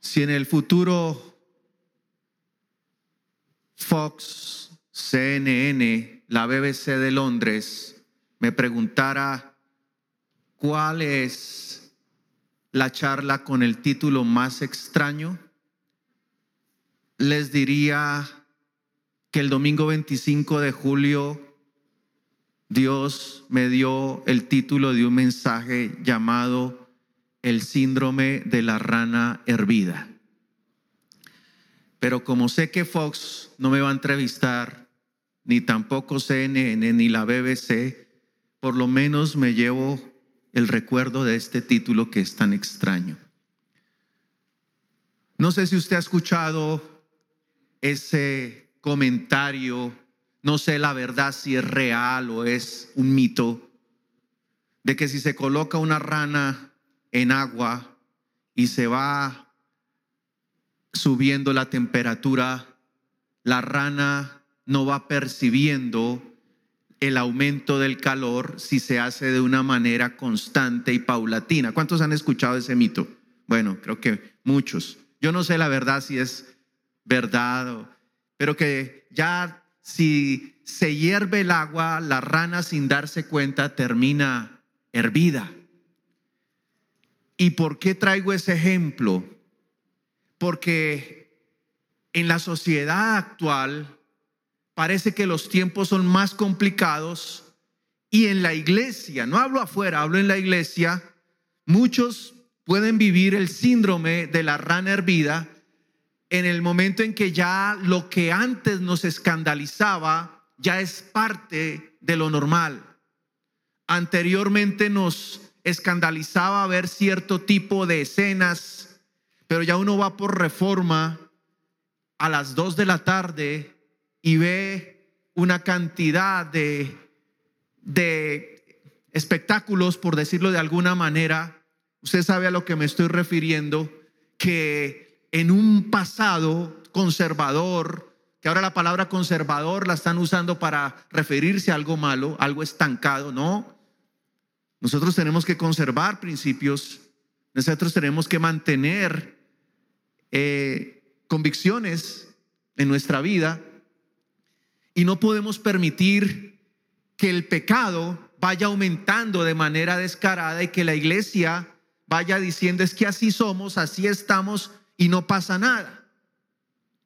Si en el futuro Fox, CNN, la BBC de Londres me preguntara cuál es la charla con el título más extraño, les diría que el domingo 25 de julio Dios me dio el título de un mensaje llamado El síndrome de la rana hervida. Pero como sé que Fox no me va a entrevistar, ni tampoco CNN ni la BBC, por lo menos me llevo el recuerdo de este título que es tan extraño. No sé si usted ha escuchado ese comentario no sé la verdad si es real o es un mito, de que si se coloca una rana en agua y se va subiendo la temperatura, la rana no va percibiendo el aumento del calor si se hace de una manera constante y paulatina. ¿Cuántos han escuchado ese mito? Bueno, creo que muchos. Yo no sé la verdad si es verdad, pero que ya si se hierve el agua, la rana sin darse cuenta termina hervida. ¿Y por qué traigo ese ejemplo? Porque en la sociedad actual parece que los tiempos son más complicados y en la iglesia, no hablo afuera, hablo en la iglesia, muchos pueden vivir el síndrome de la rana hervida en el momento en que ya lo que antes nos escandalizaba ya es parte de lo normal. Anteriormente nos escandalizaba ver cierto tipo de escenas, pero ya uno va por reforma a las dos de la tarde y ve una cantidad de, de espectáculos, por decirlo de alguna manera. Usted sabe a lo que me estoy refiriendo, que en un pasado conservador, que ahora la palabra conservador la están usando para referirse a algo malo, algo estancado, no. Nosotros tenemos que conservar principios, nosotros tenemos que mantener eh, convicciones en nuestra vida y no podemos permitir que el pecado vaya aumentando de manera descarada y que la iglesia vaya diciendo es que así somos, así estamos y no pasa nada.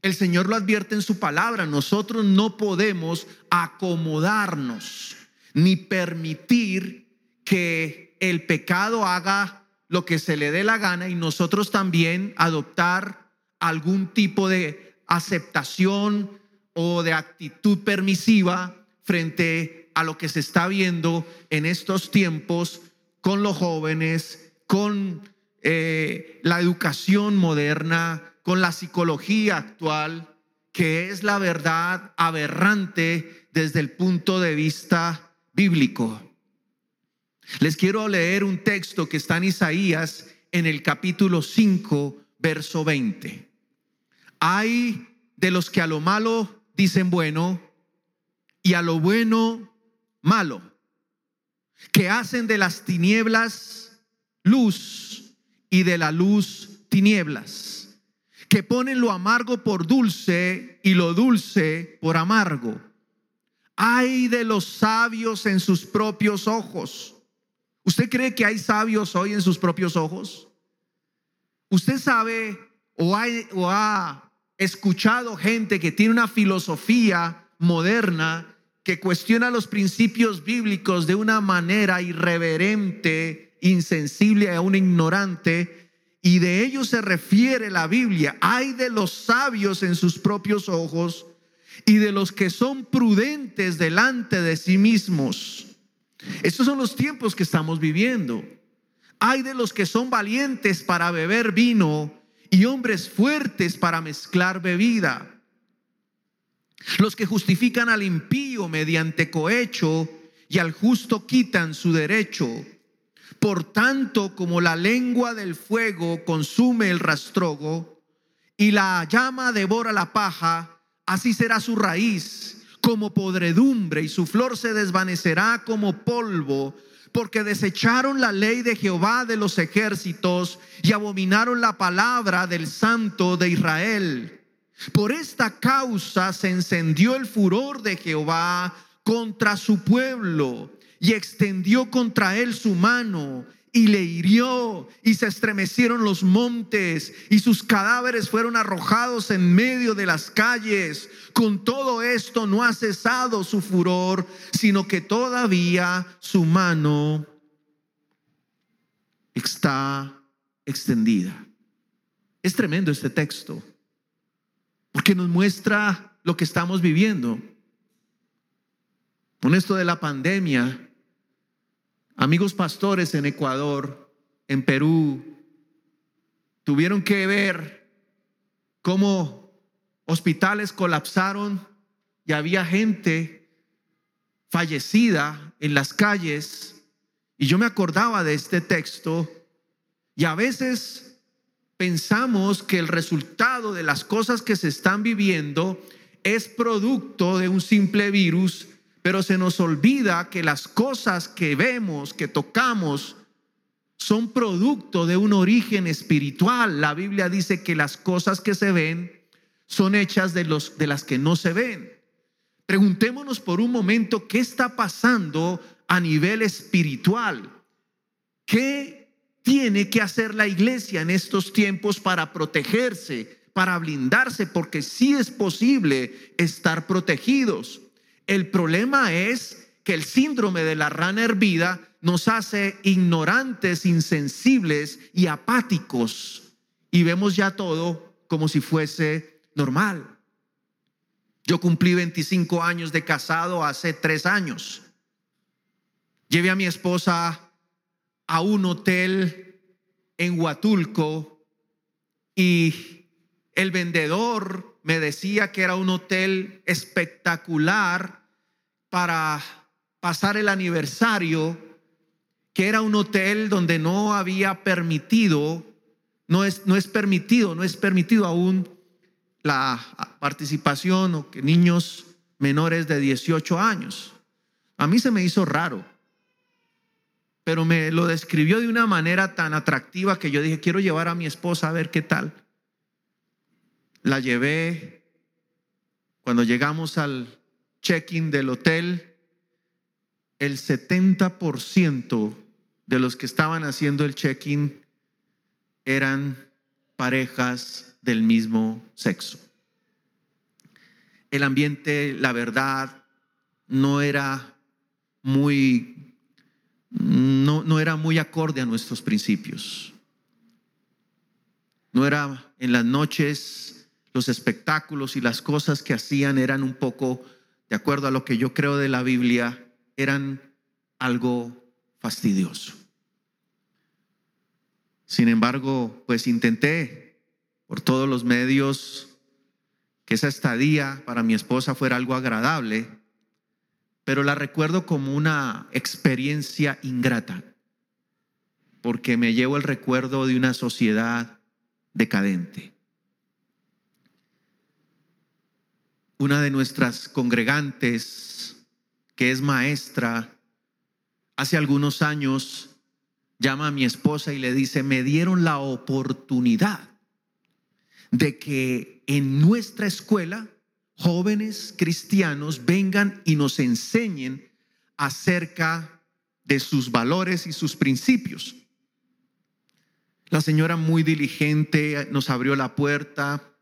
El Señor lo advierte en su palabra. Nosotros no podemos acomodarnos ni permitir que el pecado haga lo que se le dé la gana y nosotros también adoptar algún tipo de aceptación o de actitud permisiva frente a lo que se está viendo en estos tiempos con los jóvenes, con eh, la educación moderna, con la psicología actual, que es la verdad aberrante desde el punto de vista bíblico. Les quiero leer un texto que está en Isaías en el capítulo 5, verso 20. Hay de los que a lo malo dicen bueno y a lo bueno malo, que hacen de las tinieblas luz y de la luz tinieblas, que ponen lo amargo por dulce y lo dulce por amargo. Hay de los sabios en sus propios ojos. ¿Usted cree que hay sabios hoy en sus propios ojos? ¿Usted sabe o, ha escuchado gente que tiene una filosofía moderna que cuestiona los principios bíblicos de una manera irreverente, insensible, a un ignorante, y de ellos se refiere la Biblia. Hay de los sabios en sus propios ojos y de los que son prudentes delante de sí mismos. Estos son los tiempos que estamos viviendo. Hay de los que son valientes para beber vino y hombres fuertes para mezclar bebida. Los que justifican al impío mediante cohecho y al justo quitan su derecho. Por tanto, como la lengua del fuego consume el rastrogo y la llama devora la paja, así será su raíz como podredumbre y su flor se desvanecerá como polvo, porque desecharon la ley de Jehová de los ejércitos y abominaron la palabra del Santo de Israel. Por esta causa se encendió el furor de Jehová contra su pueblo y extendió contra él su mano y le hirió y se estremecieron los montes y sus cadáveres fueron arrojados en medio de las calles. Con todo esto no ha cesado su furor, sino que todavía su mano está extendida. Es tremendo este texto, porque nos muestra lo que estamos viviendo. Con esto de la pandemia, Amigos pastores en Ecuador, en Perú, tuvieron que ver cómo hospitales colapsaron y había gente fallecida en las calles. Y yo me acordaba de este texto y a veces pensamos que el resultado de las cosas que se están viviendo es producto de un simple virus pero se nos olvida que las cosas que vemos, que tocamos, son producto de un origen espiritual. La Biblia dice que las cosas que se ven son hechas de, los, de las que no se ven. Preguntémonos por un momento qué está pasando a nivel espiritual. ¿Qué tiene que hacer la iglesia en estos tiempos para protegerse, para blindarse? Porque sí es posible estar protegidos. El problema es que el síndrome de la rana hervida nos hace ignorantes, insensibles y apáticos. Y vemos ya todo como si fuese normal. Yo cumplí 25 años de casado hace tres años. Llevé a mi esposa a un hotel en Huatulco y el vendedor me decía que era un hotel espectacular para pasar el aniversario, que era un hotel donde no había permitido, no es, no es permitido, no es permitido aún la participación o que niños menores de 18 años. A mí se me hizo raro, pero me lo describió de una manera tan atractiva que yo dije, quiero llevar a mi esposa a ver qué tal. La llevé. Cuando llegamos al check-in del hotel, el 70% de los que estaban haciendo el check-in eran parejas del mismo sexo. El ambiente, la verdad, no era muy, no, no era muy acorde a nuestros principios. No era en las noches los espectáculos y las cosas que hacían eran un poco, de acuerdo a lo que yo creo de la Biblia, eran algo fastidioso. Sin embargo, pues intenté por todos los medios que esa estadía para mi esposa fuera algo agradable, pero la recuerdo como una experiencia ingrata, porque me llevo el recuerdo de una sociedad decadente. Una de nuestras congregantes, que es maestra, hace algunos años llama a mi esposa y le dice, me dieron la oportunidad de que en nuestra escuela jóvenes cristianos vengan y nos enseñen acerca de sus valores y sus principios. La señora muy diligente nos abrió la puerta,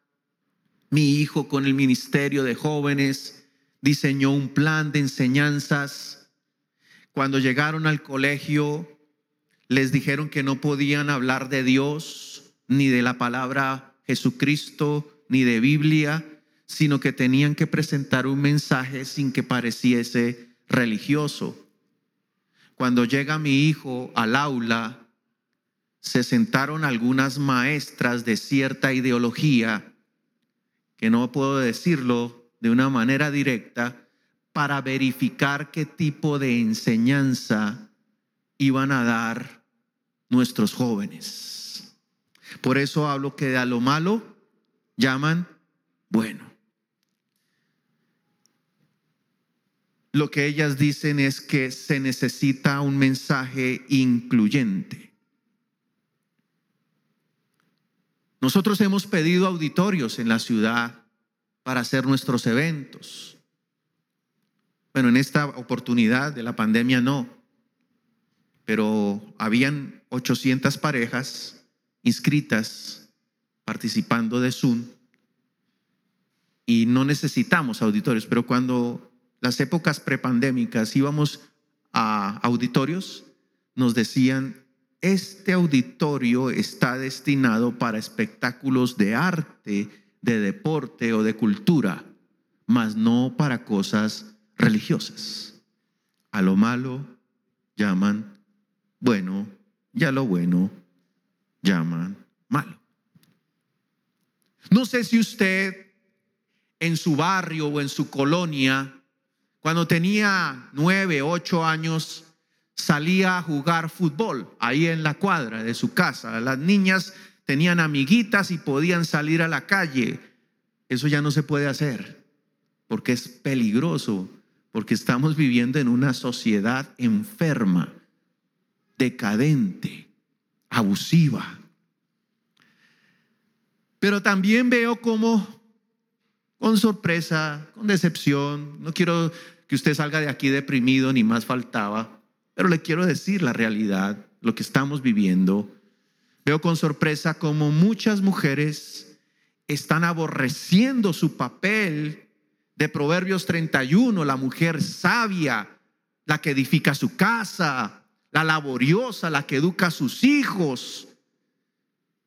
mi hijo con el ministerio de jóvenes diseñó un plan de enseñanzas. Cuando llegaron al colegio, les dijeron que no podían hablar de Dios, ni de la palabra Jesucristo, ni de Biblia, sino que tenían que presentar un mensaje sin que pareciese religioso. Cuando llega mi hijo al aula, se sentaron algunas maestras de cierta ideología que no puedo decirlo de una manera directa, para verificar qué tipo de enseñanza iban a dar nuestros jóvenes. Por eso hablo que a lo malo llaman bueno. lo que ellas dicen es que se necesita un mensaje incluyente. Nosotros hemos pedido auditorios en la ciudad para hacer nuestros eventos. Bueno, en esta oportunidad de la pandemia no, pero habían 800 parejas inscritas participando de Zoom y no necesitamos auditorios, pero cuando las épocas prepandémicas íbamos a auditorios, nos decían, este auditorio está destinado para espectáculos de arte, de deporte o de cultura, mas no para cosas religiosas. A lo malo llaman bueno y a lo bueno llaman malo. No sé si usted en su barrio o en su colonia, cuando tenía nueve, ocho años, salía a jugar fútbol ahí en la cuadra de su casa. Las niñas tenían amiguitas y podían salir a la calle. Eso ya no se puede hacer porque es peligroso, porque estamos viviendo en una sociedad enferma, decadente, abusiva. Pero también veo como con sorpresa, con decepción, no quiero que usted salga de aquí deprimido ni más faltaba, pero le quiero decir la realidad, lo que estamos viviendo. Veo con sorpresa como muchas mujeres están aborreciendo su papel de Proverbios 31, la mujer sabia, la que edifica su casa, la laboriosa, la que educa a sus hijos.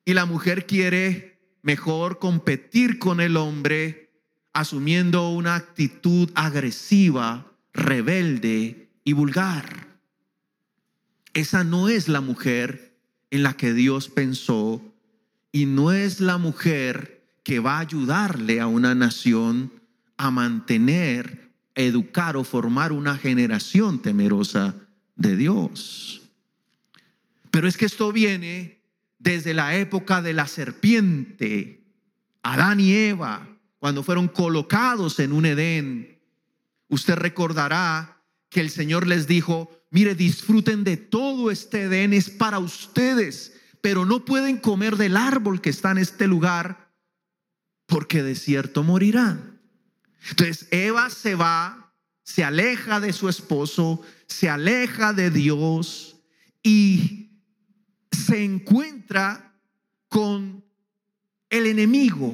Y la mujer quiere mejor competir con el hombre asumiendo una actitud agresiva, rebelde y vulgar. Esa no es la mujer en la que Dios pensó y no es la mujer que va a ayudarle a una nación a mantener, educar o formar una generación temerosa de Dios. Pero es que esto viene desde la época de la serpiente, Adán y Eva, cuando fueron colocados en un Edén. Usted recordará que el Señor les dijo, Mire, disfruten de todo este Edén, es para ustedes, pero no pueden comer del árbol que está en este lugar, porque de cierto morirán. Entonces Eva se va, se aleja de su esposo, se aleja de Dios y se encuentra con el enemigo,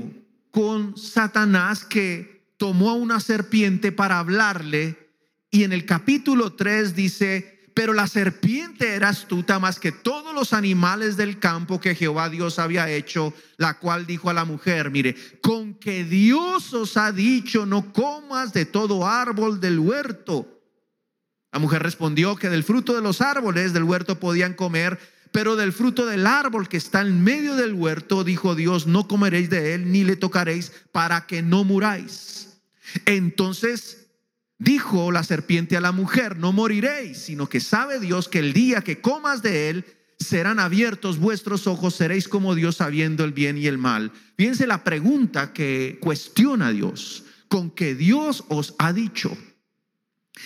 con Satanás que tomó a una serpiente para hablarle y en el capítulo 3 dice, pero la serpiente era astuta más que todos los animales del campo que Jehová Dios había hecho, la cual dijo a la mujer, mire, con que Dios os ha dicho, no comas de todo árbol del huerto. La mujer respondió que del fruto de los árboles del huerto podían comer, pero del fruto del árbol que está en medio del huerto, dijo Dios, no comeréis de él ni le tocaréis para que no muráis. Entonces Dijo la serpiente a la mujer, no moriréis, sino que sabe Dios que el día que comas de él, serán abiertos vuestros ojos, seréis como Dios sabiendo el bien y el mal. Fíjense la pregunta que cuestiona Dios, con que Dios os ha dicho.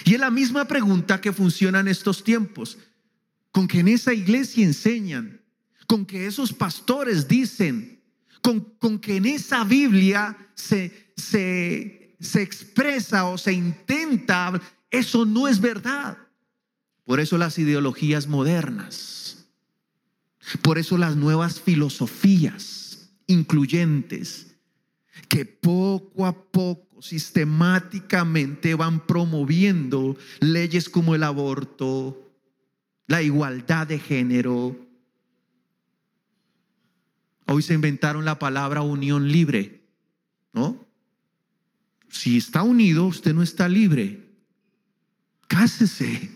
Y es la misma pregunta que funciona en estos tiempos, con que en esa iglesia enseñan, con que esos pastores dicen, con, con que en esa Biblia se, se se expresa o se intenta, eso no es verdad. Por eso las ideologías modernas, por eso las nuevas filosofías incluyentes, que poco a poco, sistemáticamente van promoviendo leyes como el aborto, la igualdad de género. Hoy se inventaron la palabra unión libre, ¿no? Si está unido, usted no está libre. Cásese.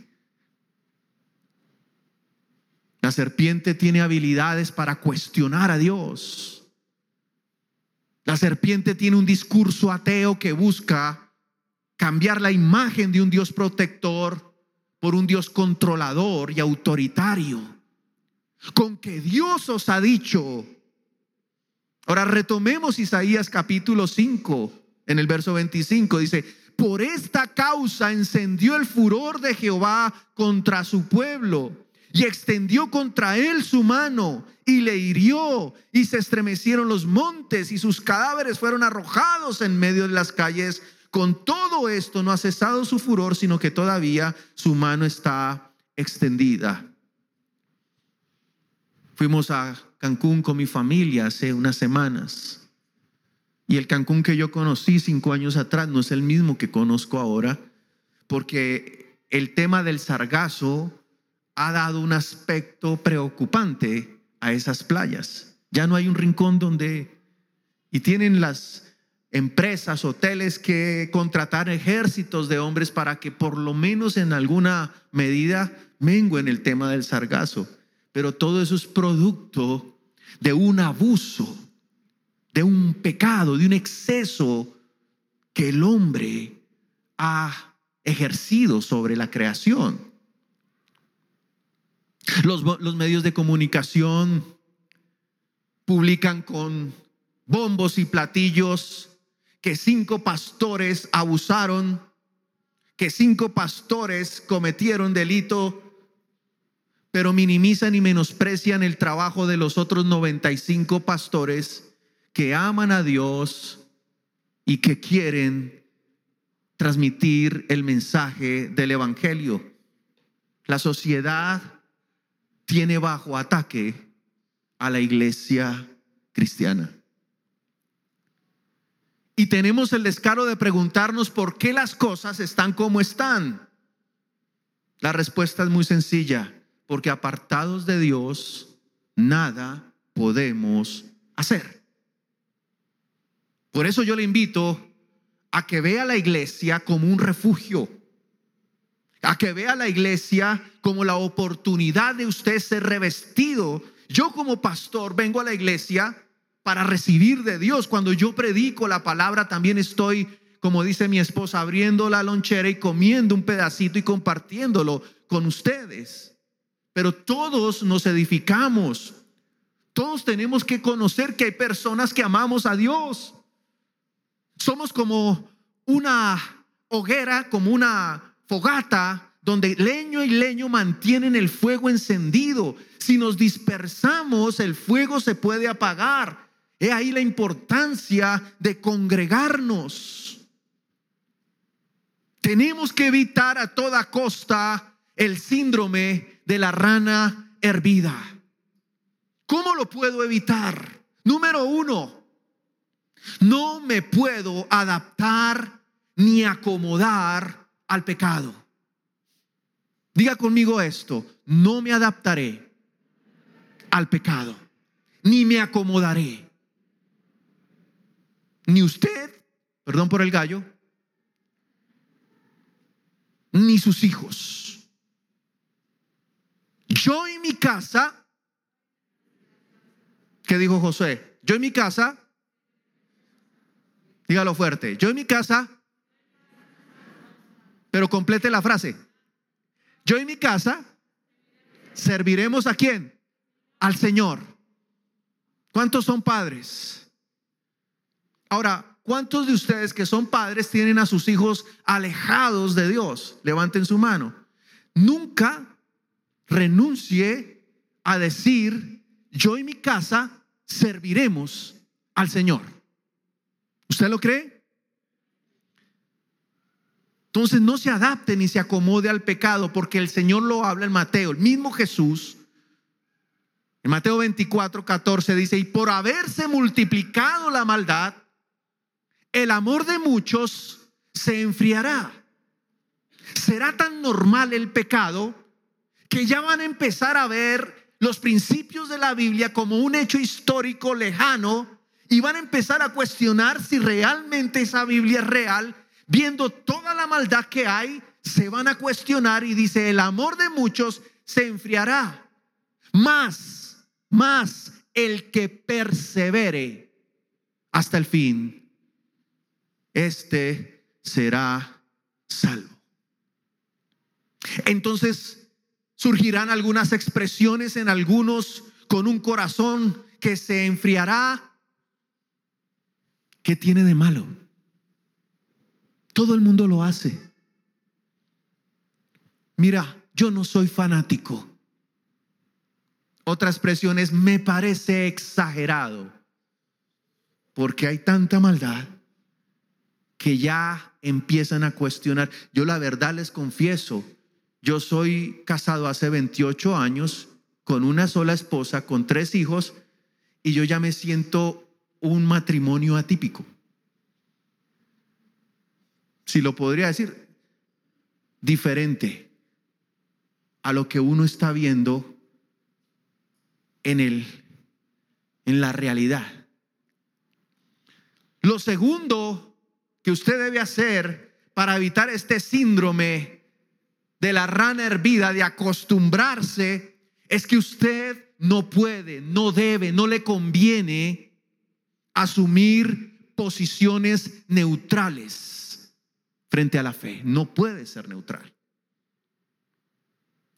La serpiente tiene habilidades para cuestionar a Dios. La serpiente tiene un discurso ateo que busca cambiar la imagen de un Dios protector por un Dios controlador y autoritario. Con que Dios os ha dicho. Ahora retomemos Isaías capítulo 5 en el verso 25 dice, por esta causa encendió el furor de Jehová contra su pueblo y extendió contra él su mano y le hirió y se estremecieron los montes y sus cadáveres fueron arrojados en medio de las calles. Con todo esto no ha cesado su furor, sino que todavía su mano está extendida. Fuimos a Cancún con mi familia hace unas semanas. Y el Cancún que yo conocí cinco años atrás no es el mismo que conozco ahora, porque el tema del sargazo ha dado un aspecto preocupante a esas playas. Ya no hay un rincón donde... Y tienen las empresas, hoteles que contratar ejércitos de hombres para que por lo menos en alguna medida menguen el tema del sargazo. Pero todo eso es producto de un abuso, de un pecado, de un exceso que el hombre ha ejercido sobre la creación. Los, medios de comunicación publican con bombos y platillos que cinco pastores abusaron, que cinco pastores cometieron delito, pero minimizan y menosprecian el trabajo de los otros 95 pastores que aman a Dios y que quieren transmitir el mensaje del Evangelio. La sociedad tiene bajo ataque a la iglesia cristiana. Y tenemos el descaro de preguntarnos por qué las cosas están como están. La respuesta es muy sencilla, porque apartados de Dios, nada podemos hacer. Por eso yo le invito a que vea la iglesia como un refugio a que vea la iglesia como la oportunidad de usted ser revestido. Yo como pastor vengo a la iglesia para recibir de Dios. Cuando yo predico la palabra también estoy, como dice mi esposa, abriendo la lonchera y comiendo un pedacito y compartiéndolo con ustedes. Pero todos nos edificamos. Todos tenemos que conocer que hay personas que amamos a Dios. Somos como una hoguera, como una fogata donde leño y leño mantienen el fuego encendido. Si nos dispersamos, el fuego se puede apagar. He ahí la importancia de congregarnos. Tenemos que evitar a toda costa el síndrome de la rana hervida. ¿Cómo lo puedo evitar? Número uno, no me puedo adaptar ni acomodar al pecado. Diga conmigo esto, no me adaptaré al pecado, ni me acomodaré. Ni usted, perdón por el gallo, ni sus hijos. Yo y mi casa, ¿qué dijo José? Yo y mi casa, dígalo fuerte, yo y mi casa pero complete la frase. Yo y mi casa serviremos a quién? Al Señor. ¿Cuántos son padres? Ahora, ¿cuántos de ustedes que son padres tienen a sus hijos alejados de Dios? Levanten su mano. Nunca renuncie a decir, yo y mi casa serviremos al Señor. ¿Usted lo cree? Entonces no se adapte ni se acomode al pecado porque el Señor lo habla en Mateo, el mismo Jesús. En Mateo 24, 14 dice, y por haberse multiplicado la maldad, el amor de muchos se enfriará. Será tan normal el pecado que ya van a empezar a ver los principios de la Biblia como un hecho histórico lejano y van a empezar a cuestionar si realmente esa Biblia es real viendo toda la maldad que hay, se van a cuestionar y dice, el amor de muchos se enfriará. Más, más el que persevere hasta el fin, este será salvo. Entonces surgirán algunas expresiones en algunos con un corazón que se enfriará. ¿Qué tiene de malo? Todo el mundo lo hace. Mira, yo no soy fanático. Otra expresión es, me parece exagerado, porque hay tanta maldad que ya empiezan a cuestionar. Yo la verdad les confieso, yo soy casado hace 28 años con una sola esposa, con tres hijos, y yo ya me siento un matrimonio atípico. Si lo podría decir, diferente a lo que uno está viendo en el en la realidad. Lo segundo que usted debe hacer para evitar este síndrome de la rana hervida de acostumbrarse es que usted no puede, no debe, no le conviene asumir posiciones neutrales frente a la fe. No puede ser neutral.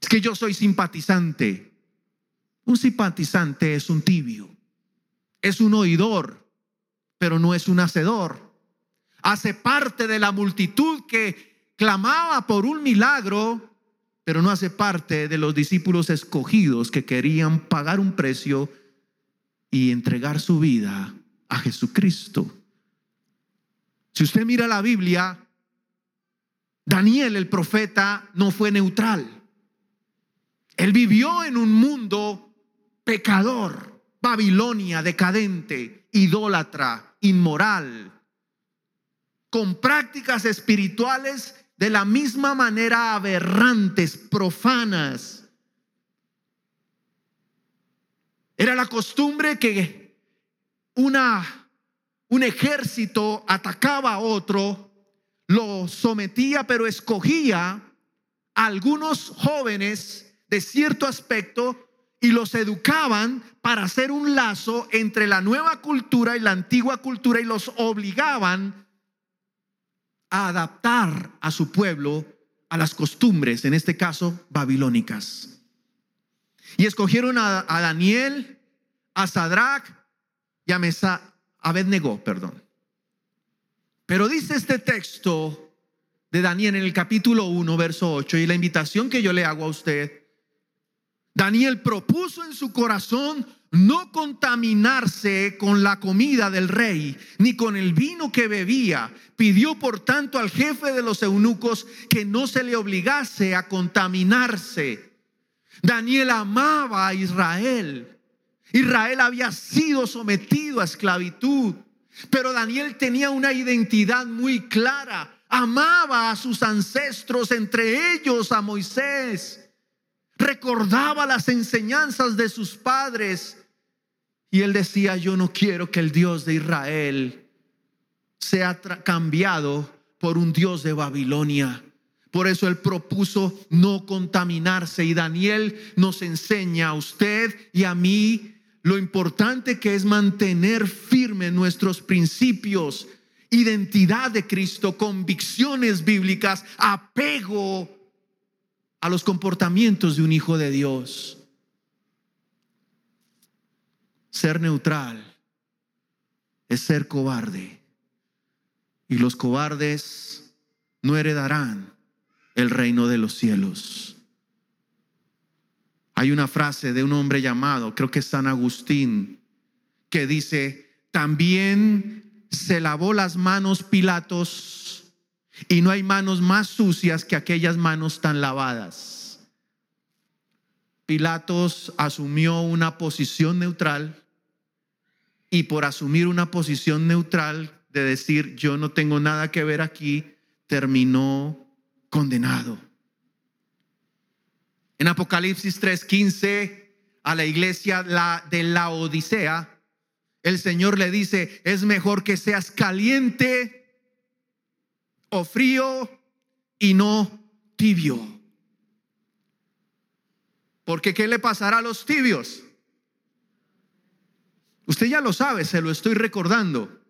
Es que yo soy simpatizante. Un simpatizante es un tibio, es un oidor, pero no es un hacedor. Hace parte de la multitud que clamaba por un milagro, pero no hace parte de los discípulos escogidos que querían pagar un precio y entregar su vida a Jesucristo. Si usted mira la Biblia, Daniel el profeta no fue neutral. Él vivió en un mundo pecador, Babilonia, decadente, idólatra, inmoral, con prácticas espirituales de la misma manera aberrantes, profanas. Era la costumbre que una, un ejército atacaba a otro, lo sometía, pero escogía a algunos jóvenes de cierto aspecto y los educaban para hacer un lazo entre la nueva cultura y la antigua cultura y los obligaban a adaptar a su pueblo a las costumbres, en este caso babilónicas. Y escogieron a, Daniel, a Sadrach Mesa, Abednego, perdón. Pero dice este texto de Daniel en el capítulo 1, verso 8, y la invitación que yo le hago a usted, Daniel propuso en su corazón no contaminarse con la comida del rey, ni con el vino que bebía. Pidió por tanto al jefe de los eunucos que no se le obligase a contaminarse. Daniel amaba a Israel. Israel había sido sometido a esclavitud, pero Daniel tenía una identidad muy clara. Amaba a sus ancestros, entre ellos a Moisés. Recordaba las enseñanzas de sus padres y él decía, yo no quiero que el Dios de Israel sea cambiado por un Dios de Babilonia. Por eso él propuso no contaminarse y Daniel nos enseña a usted y a mí lo importante que es mantener firme nuestros principios, identidad de Cristo, convicciones bíblicas, apego a los comportamientos de un hijo de Dios. Ser neutral es ser cobarde. Y los cobardes no heredarán el reino de los cielos. Hay una frase de un hombre llamado, creo que es San Agustín, que dice, también se lavó las manos Pilatos y no hay manos más sucias que aquellas manos tan lavadas. Pilatos asumió una posición neutral y por asumir una posición neutral de decir yo no tengo nada que ver aquí, terminó condenado. En Apocalipsis 3:15 a la iglesia de la Odisea, el Señor le dice, es mejor que seas caliente o frío y no tibio. Porque ¿qué le pasará a los tibios? Usted ya lo sabe, se lo estoy recordando.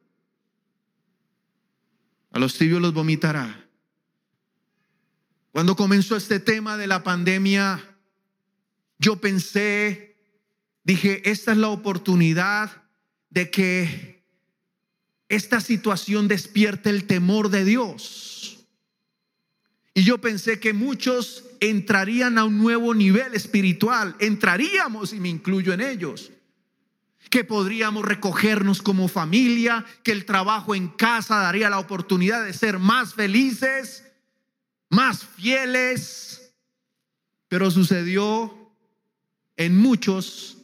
A los tibios los vomitará. Cuando comenzó este tema de la pandemia, yo pensé, dije, esta es la oportunidad de que esta situación despierte el temor de Dios. Y yo pensé que muchos entrarían a un nuevo nivel espiritual, entraríamos y me incluyo en ellos, que podríamos recogernos como familia, que el trabajo en casa daría la oportunidad de ser más felices, más fieles, pero sucedió en muchos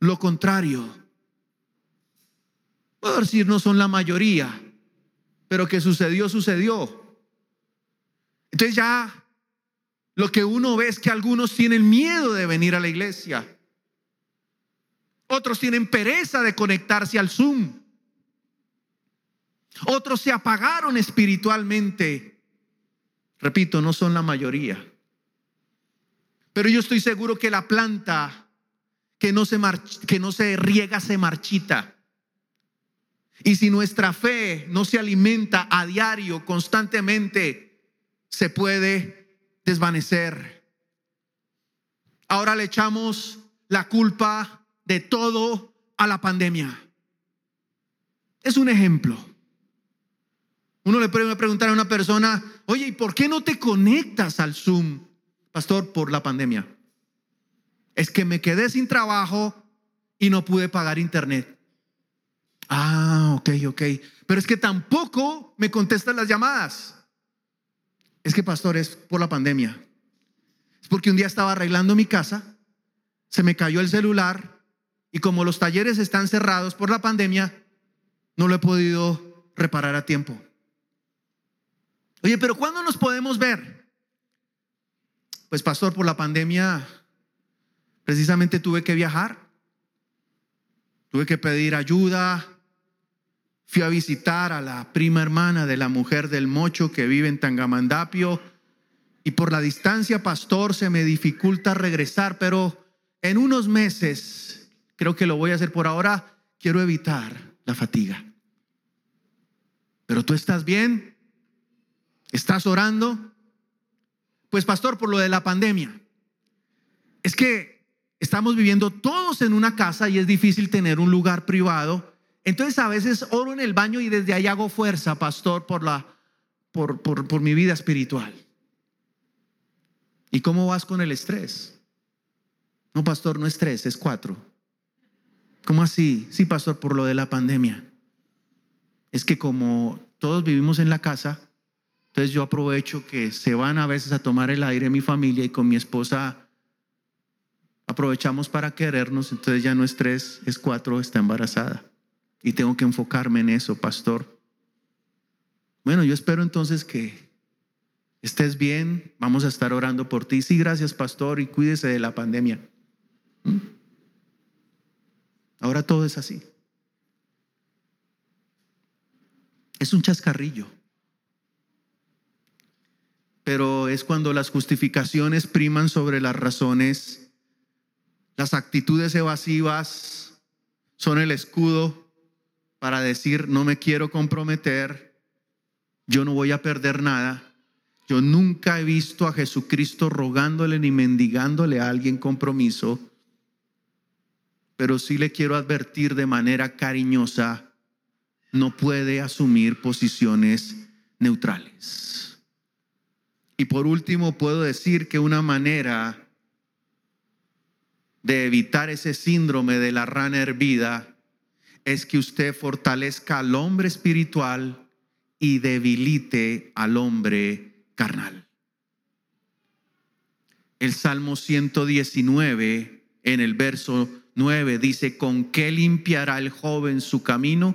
lo contrario. Puedo decir, no son la mayoría, pero que sucedió, sucedió. Entonces ya lo que uno ve es que algunos tienen miedo de venir a la iglesia. Otros tienen pereza de conectarse al Zoom. Otros se apagaron espiritualmente. Repito, no son la mayoría. Pero yo estoy seguro que la planta que no se, que no se riega se marchita. Y si nuestra fe no se alimenta a diario, constantemente, se puede desvanecer. Ahora le echamos la culpa de todo a la pandemia. Es un ejemplo. Uno le puede preguntar a una persona, oye, ¿y por qué no te conectas al Zoom? Pastor, por la pandemia. Es que me quedé sin trabajo y no pude pagar internet. Ah, ok, ok. Pero es que tampoco me contestan las llamadas. Es que, pastor, es por la pandemia. Es porque un día estaba arreglando mi casa, se me cayó el celular y como los talleres están cerrados por la pandemia, no lo he podido reparar a tiempo. Oye, pero ¿cuándo nos podemos ver? Pues pastor, por la pandemia precisamente tuve que viajar, tuve que pedir ayuda, fui a visitar a la prima hermana de la mujer del mocho que vive en Tangamandapio y por la distancia, pastor, se me dificulta regresar, pero en unos meses, creo que lo voy a hacer por ahora, quiero evitar la fatiga. Pero tú estás bien, estás orando, pues pastor, por lo de la pandemia. Es que estamos viviendo todos en una casa y es difícil tener un lugar privado. Entonces a veces oro en el baño y desde ahí hago fuerza, pastor, por la por, por, por mi vida espiritual. ¿Y cómo vas con el estrés? No, pastor, no estrés, es cuatro. ¿Cómo así? Sí, pastor, por lo de la pandemia. Es que como todos vivimos en la casa, entonces yo aprovecho que se van a veces a tomar el aire mi familia y con mi esposa aprovechamos para querernos, entonces ya no es tres, es cuatro, está embarazada. Y tengo que enfocarme en eso, pastor. Bueno, yo espero entonces que estés bien, vamos a estar orando por ti. Sí, gracias, pastor, y cuídese de la pandemia. ¿Mm? Ahora todo es así. Es un chascarrillo pero es cuando las justificaciones priman sobre las razones, las actitudes evasivas son el escudo para decir, no me quiero comprometer, yo no voy a perder nada. Yo nunca he visto a Jesucristo rogándole ni mendigándole a alguien compromiso, pero sí le quiero advertir de manera cariñosa, no puede asumir posiciones neutrales. Y por último, puedo decir que una manera de evitar ese síndrome de la rana hervida es que usted fortalezca al hombre espiritual y debilite al hombre carnal. El Salmo 119 en el verso 9 dice, ¿con qué limpiará el joven su camino?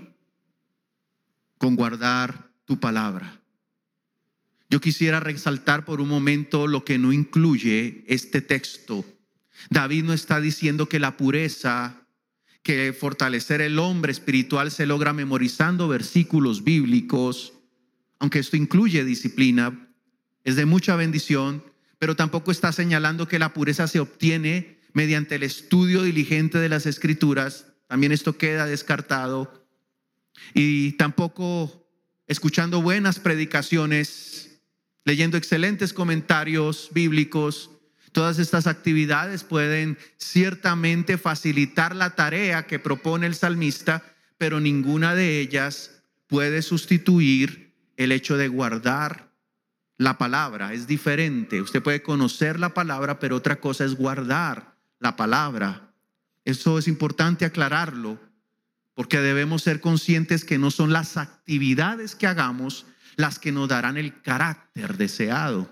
Con guardar tu palabra. Yo quisiera resaltar por un momento lo que no incluye este texto. David no está diciendo que la pureza, que fortalecer el hombre espiritual se logra memorizando versículos bíblicos, aunque esto incluye disciplina, es de mucha bendición, pero tampoco está señalando que la pureza se obtiene mediante el estudio diligente de las escrituras, también esto queda descartado, y tampoco escuchando buenas predicaciones leyendo excelentes comentarios bíblicos. Todas estas actividades pueden ciertamente facilitar la tarea que propone el salmista, pero ninguna de ellas puede sustituir el hecho de guardar la palabra. Es diferente. Usted puede conocer la palabra, pero otra cosa es guardar la palabra. Eso es importante aclararlo, porque debemos ser conscientes que no son las actividades que hagamos las que nos darán el carácter deseado.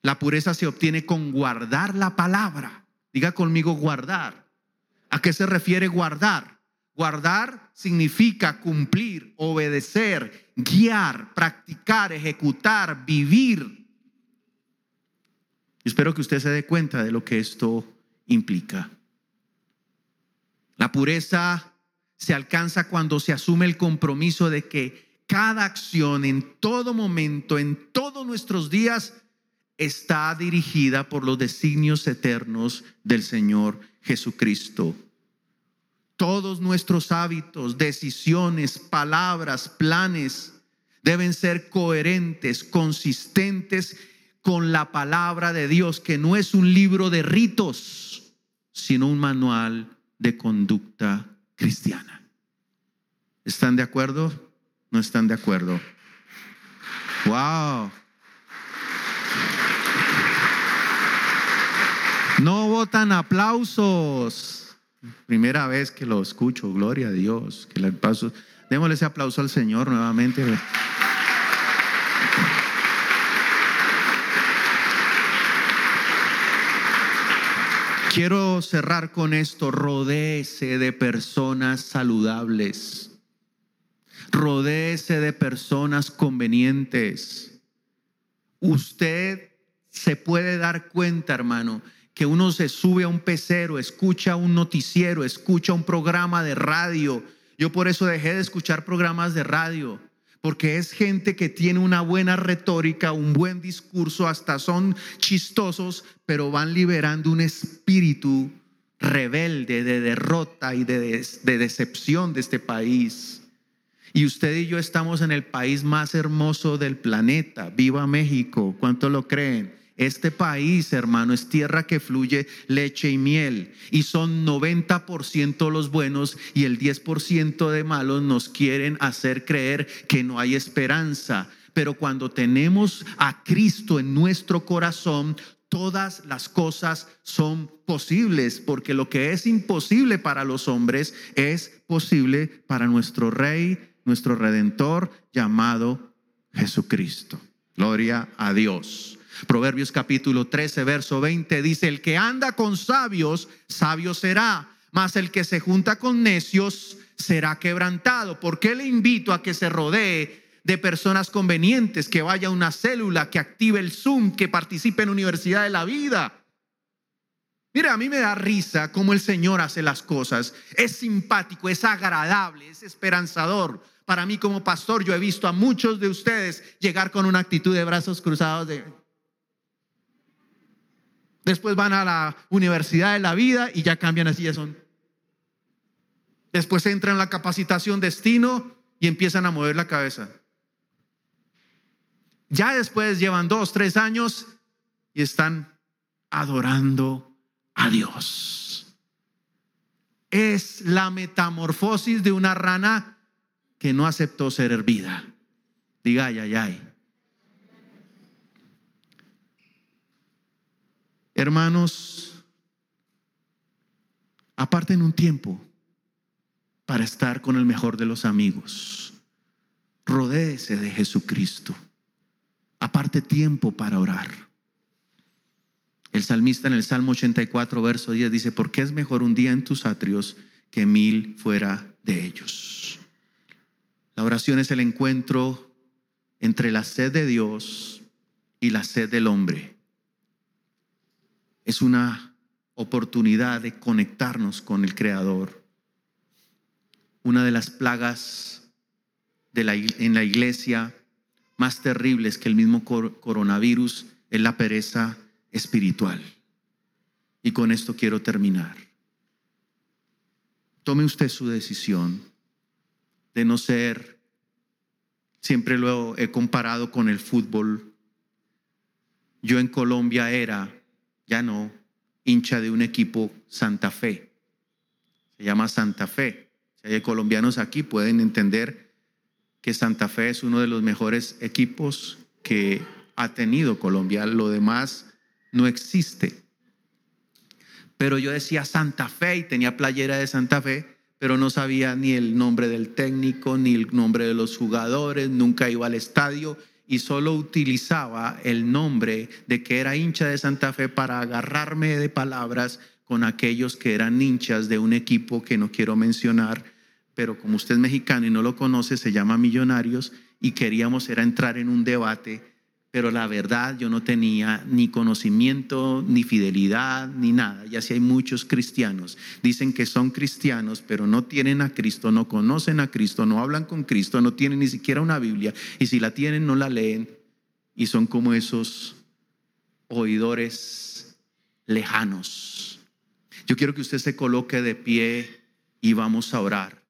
La pureza se obtiene con guardar la palabra. Diga conmigo guardar. ¿A qué se refiere guardar? Guardar significa cumplir, obedecer, guiar, practicar, ejecutar, vivir. Espero que usted se dé cuenta de lo que esto implica. La pureza se alcanza cuando se asume el compromiso de que cada acción en todo momento, en todos nuestros días, está dirigida por los designios eternos del Señor Jesucristo. Todos nuestros hábitos, decisiones, palabras, planes deben ser coherentes, consistentes con la palabra de Dios, que no es un libro de ritos, sino un manual de conducta cristiana. ¿Están de acuerdo? ¿No están de acuerdo? ¡Wow! No votan aplausos. Primera vez que lo escucho, gloria a Dios. Que le paso, démosle ese aplauso al Señor nuevamente. Quiero cerrar con esto. Rodéese de personas saludables. Rodéese de personas convenientes. Usted se puede dar cuenta, hermano, que uno se sube a un pecero, escucha un noticiero, escucha un programa de radio. Yo por eso dejé de escuchar programas de radio, porque es gente que tiene una buena retórica, un buen discurso, hasta son chistosos, pero van liberando un espíritu rebelde de derrota y de, de decepción de este país. Y usted y yo estamos en el país más hermoso del planeta. Viva México. ¿Cuánto lo creen? Este país, hermano, es tierra que fluye leche y miel. Y son 90% los buenos y el 10% de malos nos quieren hacer creer que no hay esperanza. Pero cuando tenemos a Cristo en nuestro corazón, todas las cosas son posibles, porque lo que es imposible para los hombres es posible para nuestro Rey, nuestro Redentor, llamado Jesucristo. Gloria a Dios. Proverbios capítulo 13, verso 20 dice, el que anda con sabios, sabio será, mas el que se junta con necios será quebrantado. ¿Por qué le invito a que se rodee de personas convenientes, que vaya a una célula, que active el Zoom, que participe en Universidad de la Vida? Mire, a mí me da risa cómo el Señor hace las cosas. Es simpático, es agradable, es esperanzador. Para mí como pastor yo he visto a muchos de ustedes llegar con una actitud de brazos cruzados de, Después van a la universidad de la vida y ya cambian así, ya son. Después entran en la capacitación destino y empiezan a mover la cabeza. Ya después llevan dos, tres años y están adorando a Dios. Es la metamorfosis de una rana que no aceptó ser hervida. Diga, ay, ay, ay. Hermanos, aparten un tiempo para estar con el mejor de los amigos. Rodéese de Jesucristo. Aparte tiempo para orar. El salmista en el Salmo 84, verso 10 dice, porque es mejor un día en tus atrios que mil fuera de ellos. La oración es el encuentro entre la sed de Dios y la sed del hombre es una oportunidad de conectarnos con el Creador. Una de las plagas de la, en la iglesia más terribles que el mismo coronavirus es la pereza espiritual. Y con esto quiero terminar. Tome usted su decisión de no ser, siempre lo he comparado con el fútbol. Yo en Colombia era ya no, hincha de un equipo Santa Fe. Se llama Santa Fe. Si hay colombianos aquí, pueden entender que Santa Fe es uno de los mejores equipos que ha tenido Colombia. Lo demás no existe. Pero yo decía Santa Fe y tenía playera de Santa Fe, pero no sabía ni el nombre del técnico, ni el nombre de los jugadores, nunca iba al estadio y solo utilizaba el nombre de que era hincha de Santa Fe para agarrarme de palabras con aquellos que eran hinchas de un equipo que no quiero mencionar, pero como usted es mexicano y no lo conoce, se llama Millonarios y queríamos era entrar en un debate, pero la verdad yo no tenía ni conocimiento, ni fidelidad, ni nada. Y así hay muchos cristianos. Dicen que son cristianos, pero no tienen a Cristo, no conocen a Cristo, no hablan con Cristo, no tienen ni siquiera una Biblia. Y si la tienen, no la leen. Y son como esos oidores lejanos. Yo quiero que usted se coloque de pie y vamos a orar.